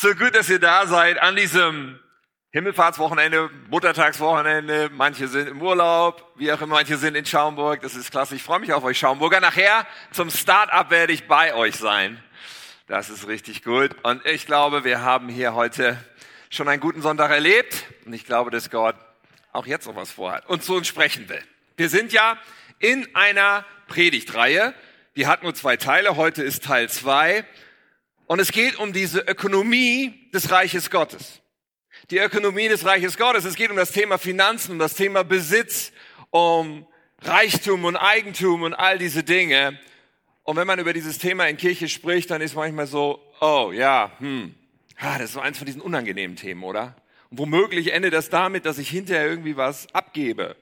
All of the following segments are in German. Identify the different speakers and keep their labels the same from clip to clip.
Speaker 1: So gut, dass ihr da seid an diesem Himmelfahrtswochenende, Muttertagswochenende. Manche sind im Urlaub, wie auch immer, manche sind in Schaumburg. Das ist klasse. Ich freue mich auf euch Schaumburger. Nachher zum Start-up werde ich bei euch sein. Das ist richtig gut. Und ich glaube, wir haben hier heute schon einen guten Sonntag erlebt. Und ich glaube, dass Gott auch jetzt noch was vorhat und zu uns sprechen will. Wir sind ja in einer Predigtreihe. Die hat nur zwei Teile. Heute ist Teil zwei. Und es geht um diese Ökonomie des Reiches Gottes. Die Ökonomie des Reiches Gottes. Es geht um das Thema Finanzen, um das Thema Besitz, um Reichtum und Eigentum und all diese Dinge. Und wenn man über dieses Thema in Kirche spricht, dann ist manchmal so, oh ja, hm, ah, das ist so eins von diesen unangenehmen Themen, oder? Und womöglich endet das damit, dass ich hinterher irgendwie was abgebe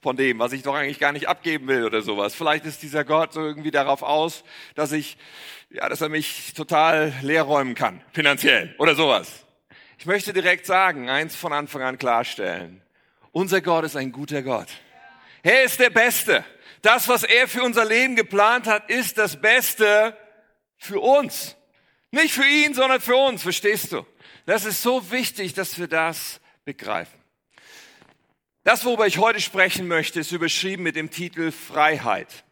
Speaker 1: von dem, was ich doch eigentlich gar nicht abgeben will oder sowas. Vielleicht ist dieser Gott so irgendwie darauf aus, dass ich ja, dass er mich total leer räumen kann, finanziell oder sowas. Ich möchte direkt sagen, eins von Anfang an klarstellen. Unser Gott ist ein guter Gott. Er ist der Beste. Das, was er für unser Leben geplant hat, ist das Beste für uns. Nicht für ihn, sondern für uns, verstehst du? Das ist so wichtig, dass wir das begreifen. Das, worüber ich heute sprechen möchte, ist überschrieben mit dem Titel Freiheit.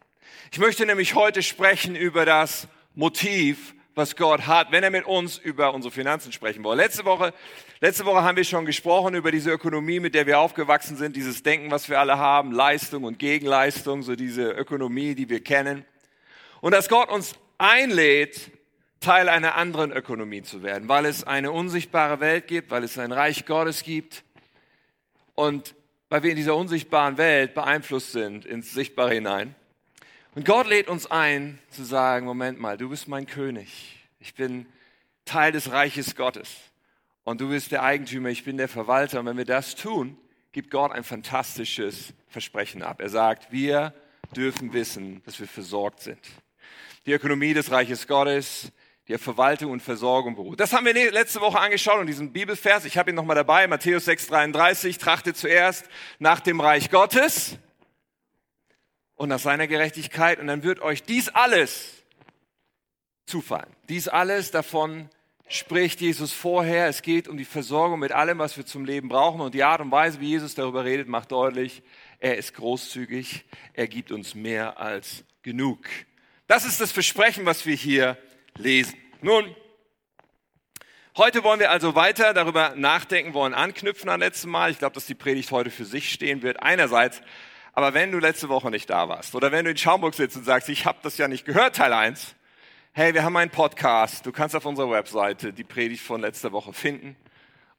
Speaker 1: Ich möchte nämlich heute sprechen über das Motiv, was Gott hat, wenn er mit uns über unsere Finanzen sprechen will. Letzte Woche, letzte Woche haben wir schon gesprochen über diese Ökonomie, mit der wir aufgewachsen sind, dieses Denken, was wir alle haben, Leistung und Gegenleistung, so diese Ökonomie, die wir kennen. Und dass Gott uns einlädt, Teil einer anderen Ökonomie zu werden, weil es eine unsichtbare Welt gibt, weil es ein Reich Gottes gibt und weil wir in dieser unsichtbaren Welt beeinflusst sind ins Sichtbare hinein. Und Gott lädt uns ein zu sagen, Moment mal, du bist mein König. Ich bin Teil des Reiches Gottes. Und du bist der Eigentümer, ich bin der Verwalter. Und wenn wir das tun, gibt Gott ein fantastisches Versprechen ab. Er sagt, wir dürfen wissen, dass wir versorgt sind. Die Ökonomie des Reiches Gottes, die Verwaltung und Versorgung beruht. Das haben wir letzte Woche angeschaut und diesen Bibelvers, ich habe ihn nochmal dabei, Matthäus 6,33, trachte zuerst nach dem Reich Gottes und nach seiner Gerechtigkeit und dann wird euch dies alles zufallen. Dies alles davon spricht Jesus vorher. Es geht um die Versorgung mit allem, was wir zum Leben brauchen und die Art und Weise, wie Jesus darüber redet, macht deutlich, er ist großzügig, er gibt uns mehr als genug. Das ist das Versprechen, was wir hier lesen. Nun, heute wollen wir also weiter darüber nachdenken, wollen anknüpfen an letztes Mal. Ich glaube, dass die Predigt heute für sich stehen wird. Einerseits aber wenn du letzte Woche nicht da warst oder wenn du in Schaumburg sitzt und sagst, ich habe das ja nicht gehört, Teil 1, hey, wir haben einen Podcast. Du kannst auf unserer Webseite die Predigt von letzter Woche finden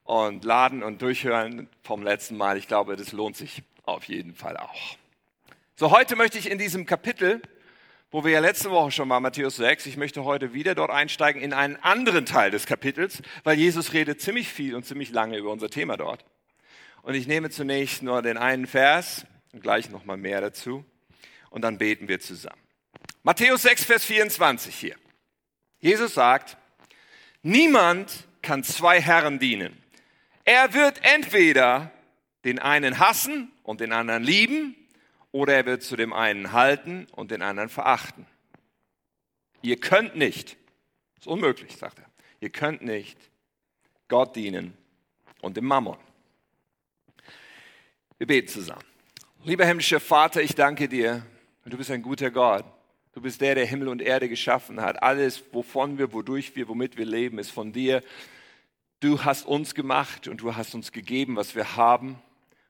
Speaker 1: und laden und durchhören vom letzten Mal. Ich glaube, das lohnt sich auf jeden Fall auch. So, heute möchte ich in diesem Kapitel, wo wir ja letzte Woche schon mal Matthäus 6, ich möchte heute wieder dort einsteigen in einen anderen Teil des Kapitels, weil Jesus redet ziemlich viel und ziemlich lange über unser Thema dort. Und ich nehme zunächst nur den einen Vers, gleich nochmal mehr dazu. Und dann beten wir zusammen. Matthäus 6, Vers 24 hier. Jesus sagt, niemand kann zwei Herren dienen. Er wird entweder den einen hassen und den anderen lieben, oder er wird zu dem einen halten und den anderen verachten. Ihr könnt nicht, ist unmöglich, sagt er, ihr könnt nicht Gott dienen und dem Mammon. Wir beten zusammen. Lieber himmlischer Vater, ich danke dir. Du bist ein guter Gott. Du bist der, der Himmel und Erde geschaffen hat. Alles, wovon wir, wodurch wir, womit wir leben, ist von dir. Du hast uns gemacht und du hast uns gegeben, was wir haben,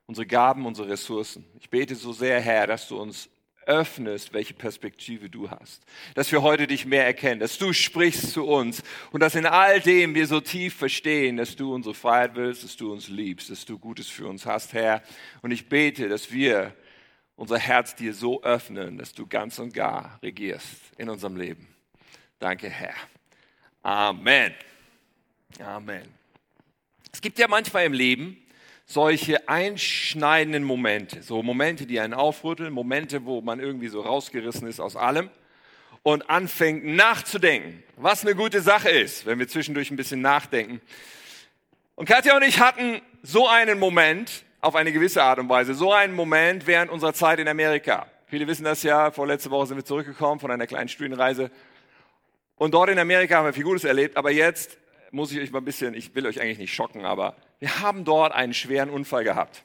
Speaker 1: unsere Gaben, unsere Ressourcen. Ich bete so sehr, Herr, dass du uns öffnest, welche Perspektive du hast. Dass wir heute dich mehr erkennen, dass du sprichst zu uns und dass in all dem wir so tief verstehen, dass du unsere Freiheit willst, dass du uns liebst, dass du Gutes für uns hast, Herr. Und ich bete, dass wir unser Herz dir so öffnen, dass du ganz und gar regierst in unserem Leben. Danke, Herr. Amen. Amen. Es gibt ja manchmal im Leben solche einschneidenden Momente, so Momente, die einen aufrütteln, Momente, wo man irgendwie so rausgerissen ist aus allem und anfängt nachzudenken, was eine gute Sache ist, wenn wir zwischendurch ein bisschen nachdenken. Und Katja und ich hatten so einen Moment, auf eine gewisse Art und Weise, so einen Moment während unserer Zeit in Amerika. Viele wissen das ja, vorletzte Woche sind wir zurückgekommen von einer kleinen Studienreise. Und dort in Amerika haben wir viel Gutes erlebt, aber jetzt muss ich euch mal ein bisschen, ich will euch eigentlich nicht schocken, aber wir haben dort einen schweren Unfall gehabt.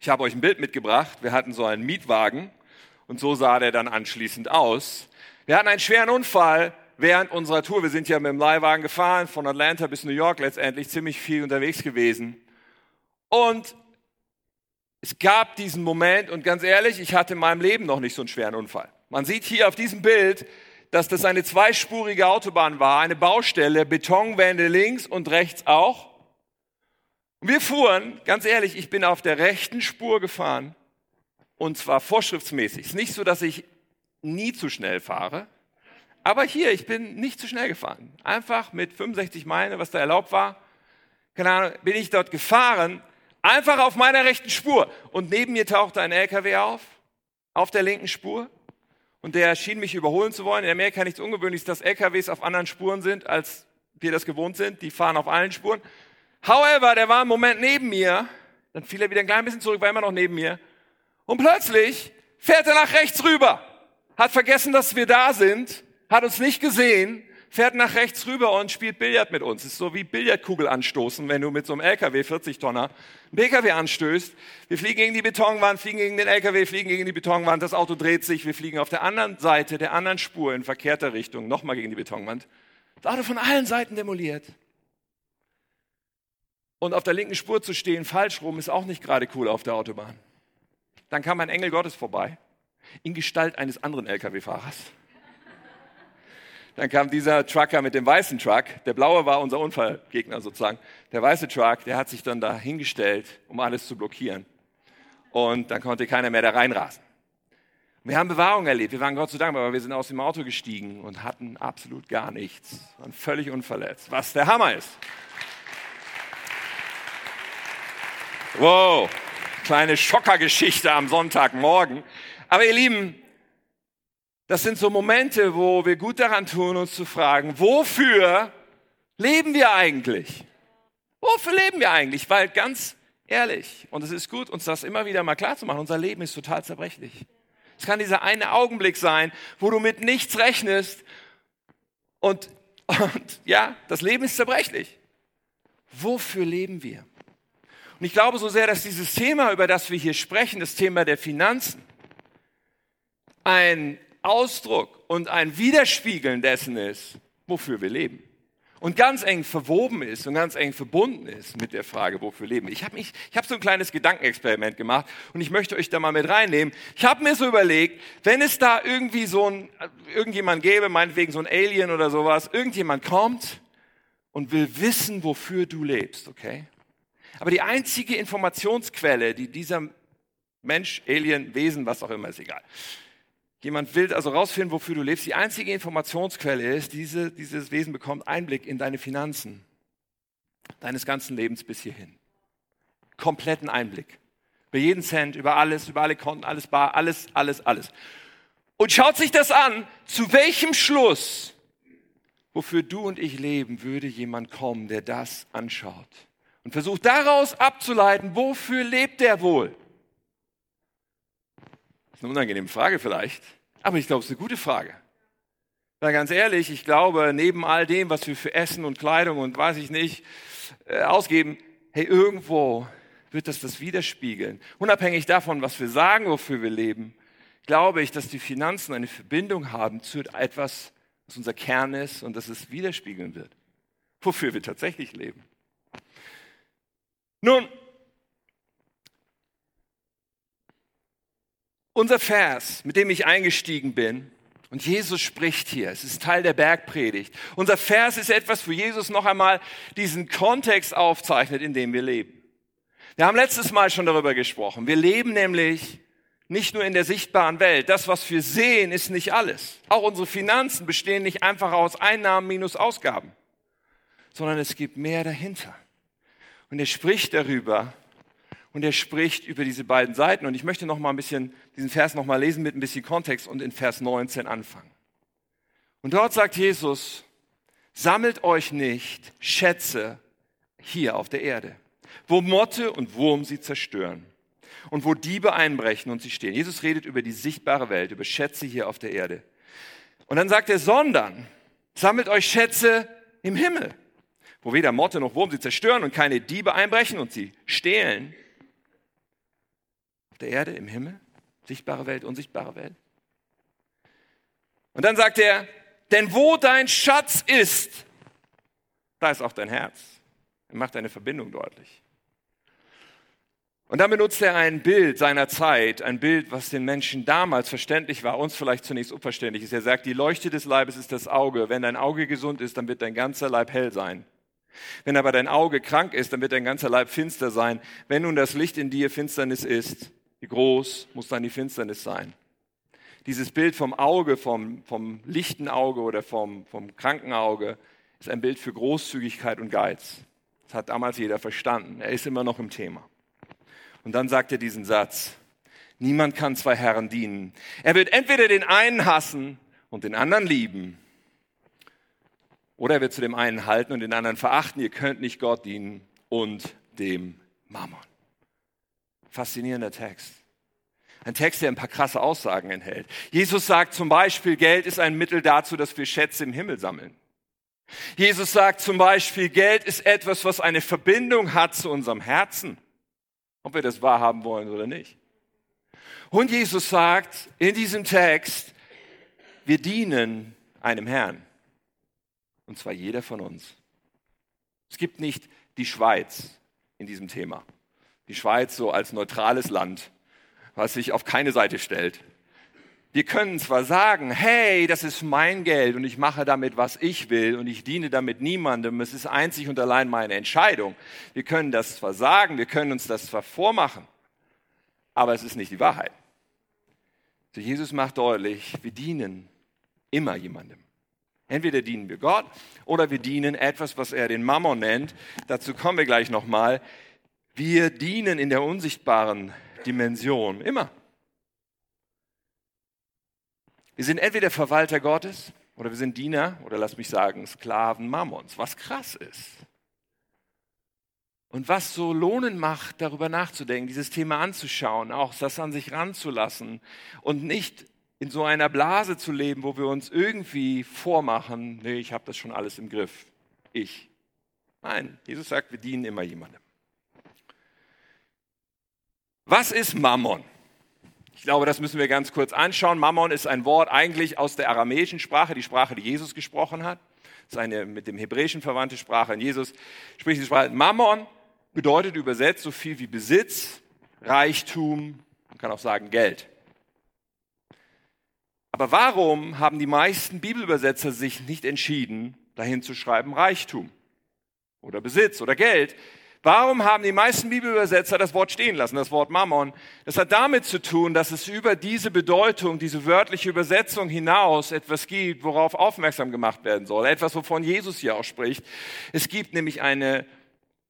Speaker 1: Ich habe euch ein Bild mitgebracht. Wir hatten so einen Mietwagen und so sah der dann anschließend aus. Wir hatten einen schweren Unfall während unserer Tour. Wir sind ja mit dem Leihwagen gefahren, von Atlanta bis New York letztendlich, ziemlich viel unterwegs gewesen. Und es gab diesen Moment und ganz ehrlich, ich hatte in meinem Leben noch nicht so einen schweren Unfall. Man sieht hier auf diesem Bild, dass das eine zweispurige Autobahn war, eine Baustelle, Betonwände links und rechts auch. Und wir fuhren, ganz ehrlich, ich bin auf der rechten Spur gefahren und zwar vorschriftsmäßig. Es ist nicht so, dass ich nie zu schnell fahre, aber hier, ich bin nicht zu schnell gefahren. Einfach mit 65 Meilen, was da erlaubt war, keine Ahnung, bin ich dort gefahren, einfach auf meiner rechten Spur. Und neben mir tauchte ein LKW auf, auf der linken Spur und der schien mich überholen zu wollen. In Amerika nichts Ungewöhnliches, dass LKWs auf anderen Spuren sind, als wir das gewohnt sind. Die fahren auf allen Spuren. However, der war einen Moment neben mir, dann fiel er wieder ein klein bisschen zurück, war immer noch neben mir. Und plötzlich fährt er nach rechts rüber, hat vergessen, dass wir da sind, hat uns nicht gesehen, fährt nach rechts rüber und spielt Billard mit uns. ist so wie Billardkugel anstoßen, wenn du mit so einem LKW, 40 Tonner, einen PKW anstößt. Wir fliegen gegen die Betonwand, fliegen gegen den LKW, fliegen gegen die Betonwand, das Auto dreht sich, wir fliegen auf der anderen Seite, der anderen Spur in verkehrter Richtung, nochmal gegen die Betonwand. Das Auto von allen Seiten demoliert. Und auf der linken Spur zu stehen, falsch rum, ist auch nicht gerade cool auf der Autobahn. Dann kam ein Engel Gottes vorbei, in Gestalt eines anderen LKW-Fahrers dann kam dieser Trucker mit dem weißen Truck. Der blaue war unser Unfallgegner sozusagen. Der weiße Truck, der hat sich dann da hingestellt, um alles zu blockieren. Und dann konnte keiner mehr da reinrasen. Wir haben Bewahrung erlebt. Wir waren Gott zu Dank, aber wir sind aus dem Auto gestiegen und hatten absolut gar nichts. Waren völlig unverletzt. Was der Hammer ist. Wow, kleine Schockergeschichte am Sonntagmorgen. Aber ihr Lieben, das sind so Momente, wo wir gut daran tun, uns zu fragen, wofür leben wir eigentlich? Wofür leben wir eigentlich? Weil ganz ehrlich, und es ist gut, uns das immer wieder mal klar zu machen, unser Leben ist total zerbrechlich. Es kann dieser eine Augenblick sein, wo du mit nichts rechnest und, und ja, das Leben ist zerbrechlich. Wofür leben wir? Und ich glaube so sehr, dass dieses Thema, über das wir hier sprechen, das Thema der Finanzen, ein Ausdruck und ein Widerspiegeln dessen ist, wofür wir leben. Und ganz eng verwoben ist und ganz eng verbunden ist mit der Frage, wofür wir leben. Ich habe hab so ein kleines Gedankenexperiment gemacht und ich möchte euch da mal mit reinnehmen. Ich habe mir so überlegt, wenn es da irgendwie so ein, irgendjemand gäbe, meinetwegen so ein Alien oder sowas, irgendjemand kommt und will wissen, wofür du lebst, okay? Aber die einzige Informationsquelle, die dieser Mensch, Alien, Wesen, was auch immer, ist egal, Jemand will also rausfinden, wofür du lebst. Die einzige Informationsquelle ist, diese, dieses Wesen bekommt Einblick in deine Finanzen deines ganzen Lebens bis hierhin. Kompletten Einblick. Über jeden Cent, über alles, über alle Konten, alles bar, alles, alles, alles. Und schaut sich das an, zu welchem Schluss, wofür du und ich leben, würde jemand kommen, der das anschaut. Und versucht daraus abzuleiten, wofür lebt er wohl? eine unangenehme Frage vielleicht, aber ich glaube, es ist eine gute Frage. Weil ganz ehrlich, ich glaube, neben all dem, was wir für Essen und Kleidung und weiß ich nicht äh, ausgeben, hey, irgendwo wird das das widerspiegeln. Unabhängig davon, was wir sagen, wofür wir leben, glaube ich, dass die Finanzen eine Verbindung haben zu etwas, was unser Kern ist und dass es widerspiegeln wird, wofür wir tatsächlich leben. Nun, Unser Vers, mit dem ich eingestiegen bin, und Jesus spricht hier, es ist Teil der Bergpredigt. Unser Vers ist etwas, wo Jesus noch einmal diesen Kontext aufzeichnet, in dem wir leben. Wir haben letztes Mal schon darüber gesprochen. Wir leben nämlich nicht nur in der sichtbaren Welt. Das, was wir sehen, ist nicht alles. Auch unsere Finanzen bestehen nicht einfach aus Einnahmen minus Ausgaben, sondern es gibt mehr dahinter. Und er spricht darüber, und er spricht über diese beiden Seiten. Und ich möchte noch mal ein bisschen diesen Vers noch mal lesen mit ein bisschen Kontext und in Vers 19 anfangen. Und dort sagt Jesus, sammelt euch nicht Schätze hier auf der Erde, wo Motte und Wurm sie zerstören und wo Diebe einbrechen und sie stehen. Jesus redet über die sichtbare Welt, über Schätze hier auf der Erde. Und dann sagt er, sondern sammelt euch Schätze im Himmel, wo weder Motte noch Wurm sie zerstören und keine Diebe einbrechen und sie stehlen. Auf der Erde, im Himmel, sichtbare Welt, unsichtbare Welt. Und dann sagt er, denn wo dein Schatz ist, da ist auch dein Herz. Er macht eine Verbindung deutlich. Und dann benutzt er ein Bild seiner Zeit, ein Bild, was den Menschen damals verständlich war, uns vielleicht zunächst unverständlich ist. Er sagt, die Leuchte des Leibes ist das Auge. Wenn dein Auge gesund ist, dann wird dein ganzer Leib hell sein. Wenn aber dein Auge krank ist, dann wird dein ganzer Leib finster sein. Wenn nun das Licht in dir Finsternis ist, wie groß muss dann die Finsternis sein? Dieses Bild vom Auge, vom, vom lichten Auge oder vom, vom kranken Auge, ist ein Bild für Großzügigkeit und Geiz. Das hat damals jeder verstanden. Er ist immer noch im Thema. Und dann sagt er diesen Satz. Niemand kann zwei Herren dienen. Er wird entweder den einen hassen und den anderen lieben. Oder er wird zu dem einen halten und den anderen verachten. Ihr könnt nicht Gott dienen und dem Mammon. Faszinierender Text. Ein Text, der ein paar krasse Aussagen enthält. Jesus sagt zum Beispiel, Geld ist ein Mittel dazu, dass wir Schätze im Himmel sammeln. Jesus sagt zum Beispiel, Geld ist etwas, was eine Verbindung hat zu unserem Herzen ob wir das wahrhaben wollen oder nicht. Und Jesus sagt in diesem Text, wir dienen einem Herrn. Und zwar jeder von uns. Es gibt nicht die Schweiz in diesem Thema. Die Schweiz so als neutrales Land, was sich auf keine Seite stellt. Wir können zwar sagen, hey, das ist mein Geld und ich mache damit, was ich will und ich diene damit niemandem, es ist einzig und allein meine Entscheidung. Wir können das zwar sagen, wir können uns das zwar vormachen, aber es ist nicht die Wahrheit. So Jesus macht deutlich, wir dienen immer jemandem. Entweder dienen wir Gott oder wir dienen etwas, was er den Mammon nennt. Dazu kommen wir gleich nochmal. Wir dienen in der unsichtbaren Dimension immer. Wir sind entweder Verwalter Gottes oder wir sind Diener oder lass mich sagen Sklaven Mammons, was krass ist. Und was so lohnen macht, darüber nachzudenken, dieses Thema anzuschauen, auch das an sich ranzulassen und nicht in so einer Blase zu leben, wo wir uns irgendwie vormachen, nee, ich habe das schon alles im Griff. Ich. Nein, Jesus sagt, wir dienen immer jemandem. Was ist Mammon? Ich glaube, das müssen wir ganz kurz anschauen. Mammon ist ein Wort eigentlich aus der aramäischen Sprache, die Sprache, die Jesus gesprochen hat. Das ist eine mit dem Hebräischen verwandte Sprache. Und Jesus spricht die Sprache. Mammon bedeutet übersetzt so viel wie Besitz, Reichtum, man kann auch sagen Geld. Aber warum haben die meisten Bibelübersetzer sich nicht entschieden, dahin zu schreiben Reichtum oder Besitz oder Geld, Warum haben die meisten Bibelübersetzer das Wort stehen lassen, das Wort Mammon? Das hat damit zu tun, dass es über diese Bedeutung, diese wörtliche Übersetzung hinaus etwas gibt, worauf aufmerksam gemacht werden soll. Etwas, wovon Jesus hier auch spricht. Es gibt nämlich eine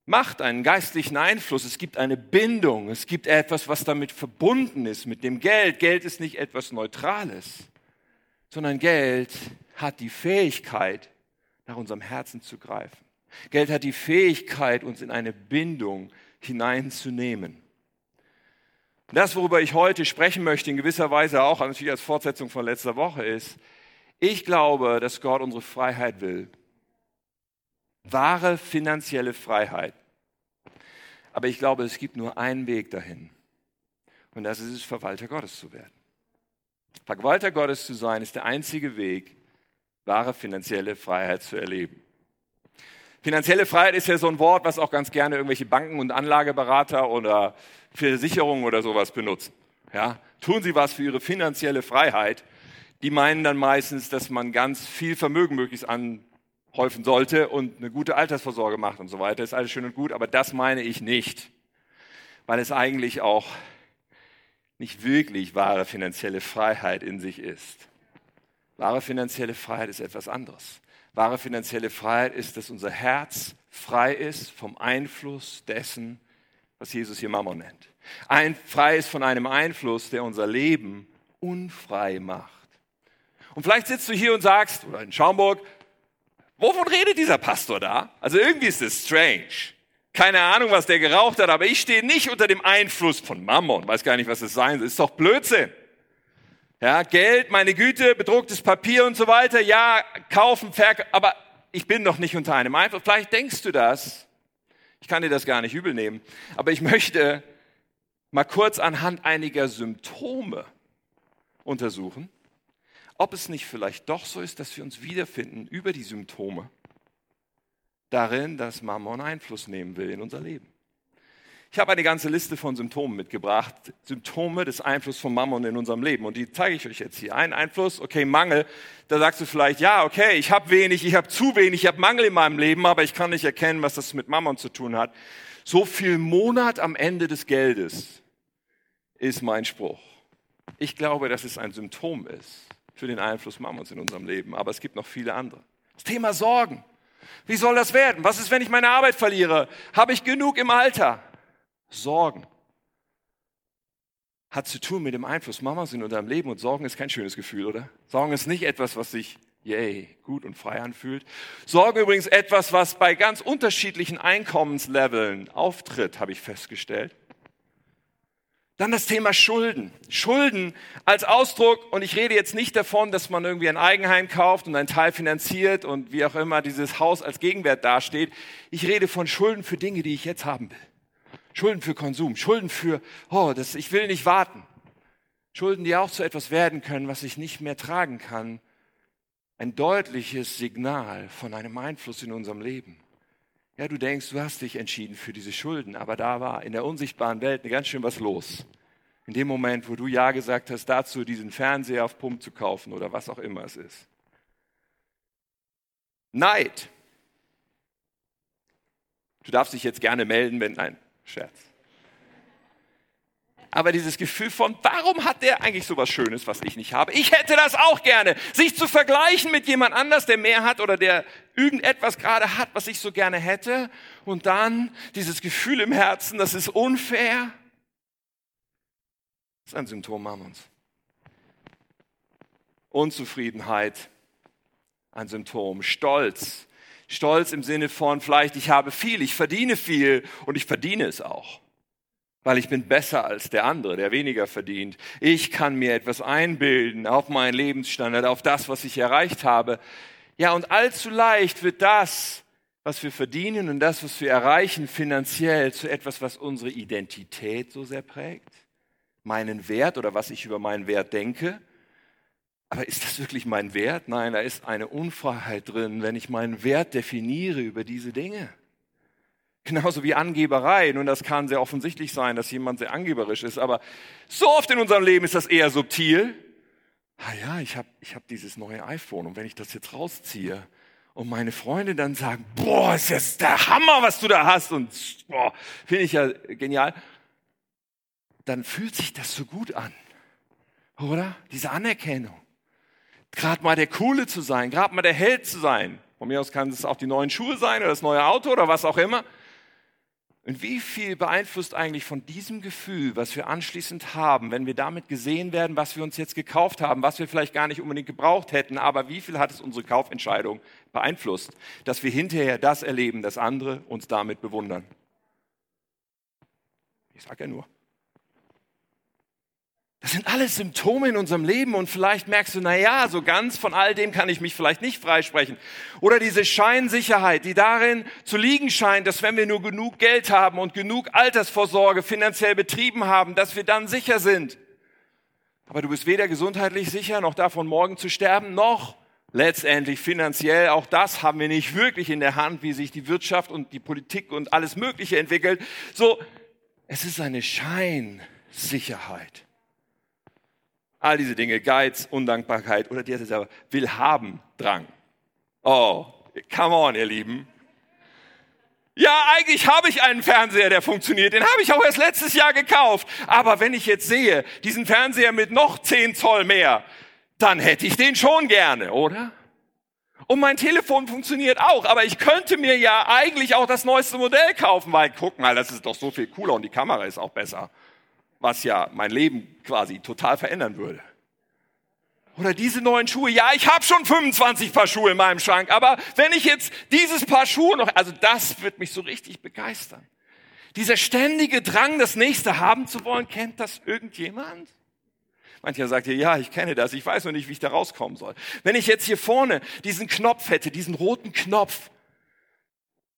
Speaker 1: Macht, einen geistlichen Einfluss. Es gibt eine Bindung. Es gibt etwas, was damit verbunden ist, mit dem Geld. Geld ist nicht etwas Neutrales, sondern Geld hat die Fähigkeit, nach unserem Herzen zu greifen. Geld hat die Fähigkeit, uns in eine Bindung hineinzunehmen. Das, worüber ich heute sprechen möchte, in gewisser Weise auch natürlich als Fortsetzung von letzter Woche ist, ich glaube, dass Gott unsere Freiheit will. Wahre finanzielle Freiheit. Aber ich glaube, es gibt nur einen Weg dahin. Und das ist es, Verwalter Gottes zu werden. Verwalter Gottes zu sein, ist der einzige Weg, wahre finanzielle Freiheit zu erleben. Finanzielle Freiheit ist ja so ein Wort, was auch ganz gerne irgendwelche Banken und Anlageberater oder Versicherungen oder sowas benutzen. Ja, tun Sie was für Ihre finanzielle Freiheit. Die meinen dann meistens, dass man ganz viel Vermögen möglichst anhäufen sollte und eine gute Altersvorsorge macht und so weiter. Ist alles schön und gut, aber das meine ich nicht, weil es eigentlich auch nicht wirklich wahre finanzielle Freiheit in sich ist. Wahre finanzielle Freiheit ist etwas anderes. Wahre finanzielle Freiheit ist, dass unser Herz frei ist vom Einfluss dessen, was Jesus hier Mammon nennt. Ein, frei ist von einem Einfluss, der unser Leben unfrei macht. Und vielleicht sitzt du hier und sagst, oder in Schaumburg, wovon redet dieser Pastor da? Also irgendwie ist es strange. Keine Ahnung, was der geraucht hat, aber ich stehe nicht unter dem Einfluss von Mammon. Weiß gar nicht, was es sein soll. Ist doch Blödsinn. Ja, Geld, meine Güte, bedrucktes Papier und so weiter. Ja, kaufen, verkaufen. Aber ich bin noch nicht unter einem Einfluss. Vielleicht denkst du das. Ich kann dir das gar nicht übel nehmen. Aber ich möchte mal kurz anhand einiger Symptome untersuchen, ob es nicht vielleicht doch so ist, dass wir uns wiederfinden über die Symptome darin, dass Mammon Einfluss nehmen will in unser Leben. Ich habe eine ganze Liste von Symptomen mitgebracht, Symptome des Einflusses von Mammon in unserem Leben. Und die zeige ich euch jetzt hier. Ein Einfluss, okay, Mangel. Da sagst du vielleicht, ja, okay, ich habe wenig, ich habe zu wenig, ich habe Mangel in meinem Leben, aber ich kann nicht erkennen, was das mit Mammon zu tun hat. So viel Monat am Ende des Geldes ist mein Spruch. Ich glaube, dass es ein Symptom ist für den Einfluss Mammons in unserem Leben, aber es gibt noch viele andere. Das Thema Sorgen. Wie soll das werden? Was ist, wenn ich meine Arbeit verliere? Habe ich genug im Alter? Sorgen hat zu tun mit dem Einfluss Mamas in unserem Leben und Sorgen ist kein schönes Gefühl, oder? Sorgen ist nicht etwas, was sich, yay, gut und frei anfühlt. Sorge übrigens etwas, was bei ganz unterschiedlichen Einkommensleveln auftritt, habe ich festgestellt. Dann das Thema Schulden. Schulden als Ausdruck, und ich rede jetzt nicht davon, dass man irgendwie ein Eigenheim kauft und einen Teil finanziert und wie auch immer dieses Haus als Gegenwert dasteht. Ich rede von Schulden für Dinge, die ich jetzt haben will. Schulden für Konsum, Schulden für, oh, das, ich will nicht warten. Schulden, die auch zu etwas werden können, was ich nicht mehr tragen kann. Ein deutliches Signal von einem Einfluss in unserem Leben. Ja, du denkst, du hast dich entschieden für diese Schulden, aber da war in der unsichtbaren Welt ganz schön was los. In dem Moment, wo du Ja gesagt hast, dazu diesen Fernseher auf Pump zu kaufen oder was auch immer es ist. Neid. Du darfst dich jetzt gerne melden, wenn, nein, Scherz. Aber dieses Gefühl von, warum hat der eigentlich so was Schönes, was ich nicht habe? Ich hätte das auch gerne. Sich zu vergleichen mit jemand anders, der mehr hat oder der irgendetwas gerade hat, was ich so gerne hätte. Und dann dieses Gefühl im Herzen, das ist unfair. Das ist ein Symptom Mammons. Unzufriedenheit, ein Symptom. Stolz, Stolz im Sinne von vielleicht, ich habe viel, ich verdiene viel und ich verdiene es auch. Weil ich bin besser als der andere, der weniger verdient. Ich kann mir etwas einbilden auf meinen Lebensstandard, auf das, was ich erreicht habe. Ja, und allzu leicht wird das, was wir verdienen und das, was wir erreichen, finanziell zu etwas, was unsere Identität so sehr prägt. Meinen Wert oder was ich über meinen Wert denke aber ist das wirklich mein Wert? Nein, da ist eine Unfreiheit drin, wenn ich meinen Wert definiere über diese Dinge. Genauso wie Angeberei. Nun, das kann sehr offensichtlich sein, dass jemand sehr angeberisch ist, aber so oft in unserem Leben ist das eher subtil. Ah ja, ich habe ich hab dieses neue iPhone und wenn ich das jetzt rausziehe und meine Freunde dann sagen, boah, ist jetzt der Hammer, was du da hast und boah, finde ich ja genial, dann fühlt sich das so gut an. Oder? Diese Anerkennung gerade mal der Coole zu sein, gerade mal der Held zu sein. Von mir aus kann es auch die neuen Schuhe sein oder das neue Auto oder was auch immer. Und wie viel beeinflusst eigentlich von diesem Gefühl, was wir anschließend haben, wenn wir damit gesehen werden, was wir uns jetzt gekauft haben, was wir vielleicht gar nicht unbedingt gebraucht hätten, aber wie viel hat es unsere Kaufentscheidung beeinflusst, dass wir hinterher das erleben, das andere uns damit bewundern? Ich sage ja nur. Das sind alles Symptome in unserem Leben und vielleicht merkst du, na ja, so ganz von all dem kann ich mich vielleicht nicht freisprechen. Oder diese Scheinsicherheit, die darin zu liegen scheint, dass wenn wir nur genug Geld haben und genug Altersvorsorge finanziell betrieben haben, dass wir dann sicher sind. Aber du bist weder gesundheitlich sicher, noch davon morgen zu sterben, noch letztendlich finanziell. Auch das haben wir nicht wirklich in der Hand, wie sich die Wirtschaft und die Politik und alles Mögliche entwickelt. So, es ist eine Scheinsicherheit. All diese Dinge, Geiz, Undankbarkeit oder die selber will haben, Drang. Oh, come on, ihr Lieben. Ja, eigentlich habe ich einen Fernseher, der funktioniert. Den habe ich auch erst letztes Jahr gekauft. Aber wenn ich jetzt sehe, diesen Fernseher mit noch 10 Zoll mehr, dann hätte ich den schon gerne, oder? Und mein Telefon funktioniert auch, aber ich könnte mir ja eigentlich auch das neueste Modell kaufen, weil guck mal, das ist doch so viel cooler und die Kamera ist auch besser was ja mein Leben quasi total verändern würde. Oder diese neuen Schuhe. Ja, ich habe schon 25 Paar Schuhe in meinem Schrank, aber wenn ich jetzt dieses Paar Schuhe noch, also das wird mich so richtig begeistern. Dieser ständige Drang, das nächste haben zu wollen, kennt das irgendjemand?
Speaker 2: Mancher sagt hier, ja, ich kenne das, ich weiß noch nicht, wie ich da rauskommen soll. Wenn ich jetzt hier vorne diesen Knopf hätte, diesen roten Knopf,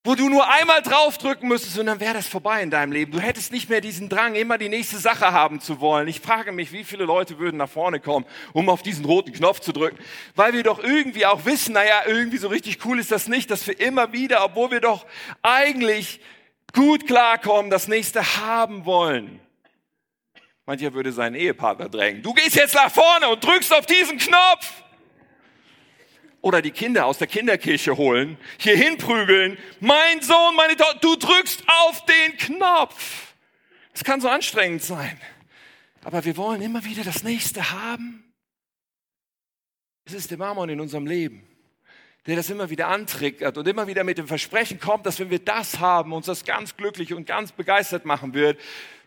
Speaker 2: wo du nur einmal draufdrücken müsstest und dann wäre das vorbei in deinem Leben. Du hättest nicht mehr diesen Drang, immer die nächste Sache haben zu wollen. Ich frage mich, wie viele Leute würden nach vorne kommen, um auf diesen roten Knopf zu drücken, weil wir doch irgendwie auch wissen, naja, irgendwie so richtig cool ist das nicht, dass wir immer wieder, obwohl wir doch eigentlich gut klarkommen, das nächste haben wollen. Mancher würde seinen Ehepartner drängen. Du gehst jetzt nach vorne und drückst auf diesen Knopf oder die Kinder aus der Kinderkirche holen, hier hinprügeln. Mein Sohn, meine Tochter, du drückst auf den Knopf. Es kann so anstrengend sein. Aber wir wollen immer wieder das nächste haben. Es ist der Mammon in unserem Leben, der das immer wieder antriggert und immer wieder mit dem Versprechen kommt, dass wenn wir das haben, uns das ganz glücklich und ganz begeistert machen wird,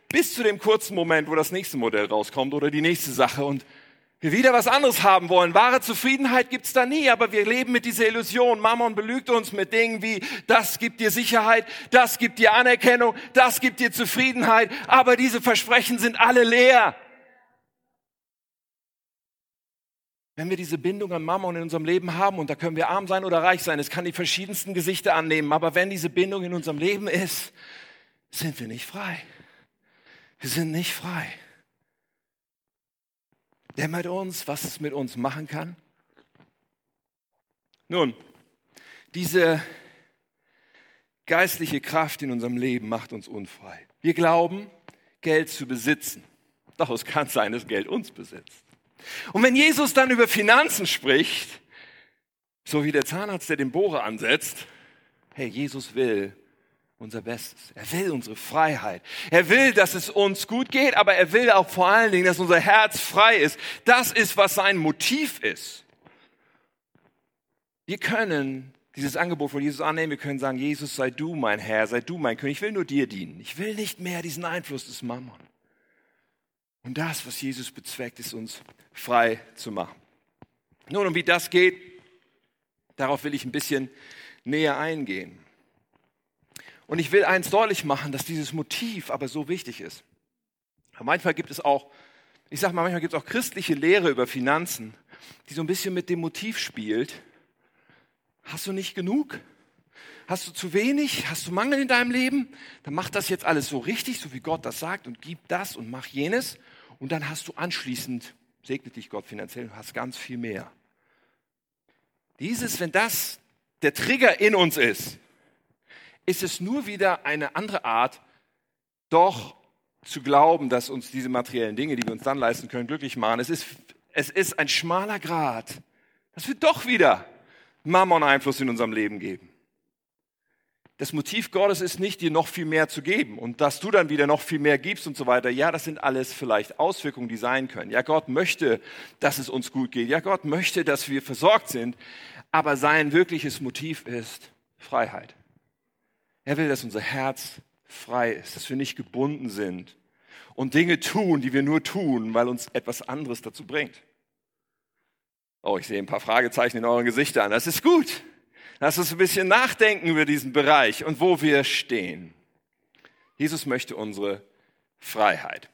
Speaker 2: bis zu dem kurzen Moment, wo das nächste Modell rauskommt oder die nächste Sache und wir wieder was anderes haben wollen. Wahre Zufriedenheit gibt's da nie, aber wir leben mit dieser Illusion. Mammon belügt uns mit Dingen wie, das gibt dir Sicherheit, das gibt dir Anerkennung, das gibt dir Zufriedenheit, aber diese Versprechen sind alle leer. Wenn wir diese Bindung an Mammon in unserem Leben haben, und da können wir arm sein oder reich sein, es kann die verschiedensten Gesichter annehmen, aber wenn diese Bindung in unserem Leben ist, sind wir nicht frei. Wir sind nicht frei dämmert uns, was es mit uns machen kann? Nun, diese geistliche Kraft in unserem Leben macht uns unfrei. Wir glauben, Geld zu besitzen. Doch es kann sein, dass Geld uns besitzt. Und wenn Jesus dann über Finanzen spricht, so wie der Zahnarzt, der den Bohrer ansetzt, hey, Jesus will, unser Bestes. Er will unsere Freiheit. Er will, dass es uns gut geht, aber er will auch vor allen Dingen, dass unser Herz frei ist. Das ist, was sein Motiv ist. Wir können dieses Angebot von Jesus annehmen. Wir können sagen, Jesus, sei du mein Herr, sei du mein König. Ich will nur dir dienen. Ich will nicht mehr diesen Einfluss des Mammon. Und das, was Jesus bezweckt, ist uns frei zu machen. Nun, und wie das geht, darauf will ich ein bisschen näher eingehen. Und ich will eins deutlich machen, dass dieses Motiv aber so wichtig ist. manchmal gibt es auch, ich sage mal, manchmal gibt es auch christliche Lehre über Finanzen, die so ein bisschen mit dem Motiv spielt. Hast du nicht genug? Hast du zu wenig? Hast du Mangel in deinem Leben? Dann mach das jetzt alles so richtig, so wie Gott das sagt und gib das und mach jenes. Und dann hast du anschließend, segnet dich Gott finanziell, du hast ganz viel mehr. Dieses, wenn das der Trigger in uns ist, ist es nur wieder eine andere Art, doch zu glauben, dass uns diese materiellen Dinge, die wir uns dann leisten können, glücklich machen. Es ist, es ist ein schmaler Grad, dass wir doch wieder Mammon-Einfluss in unserem Leben geben. Das Motiv Gottes ist nicht, dir noch viel mehr zu geben und dass du dann wieder noch viel mehr gibst und so weiter. Ja, das sind alles vielleicht Auswirkungen, die sein können. Ja, Gott möchte, dass es uns gut geht. Ja, Gott möchte, dass wir versorgt sind. Aber sein wirkliches Motiv ist Freiheit. Er will, dass unser Herz frei ist, dass wir nicht gebunden sind und Dinge tun, die wir nur tun, weil uns etwas anderes dazu bringt. Oh, ich sehe ein paar Fragezeichen in euren Gesichtern. Das ist gut. Lass uns ein bisschen nachdenken über diesen Bereich und wo wir stehen. Jesus möchte unsere Freiheit.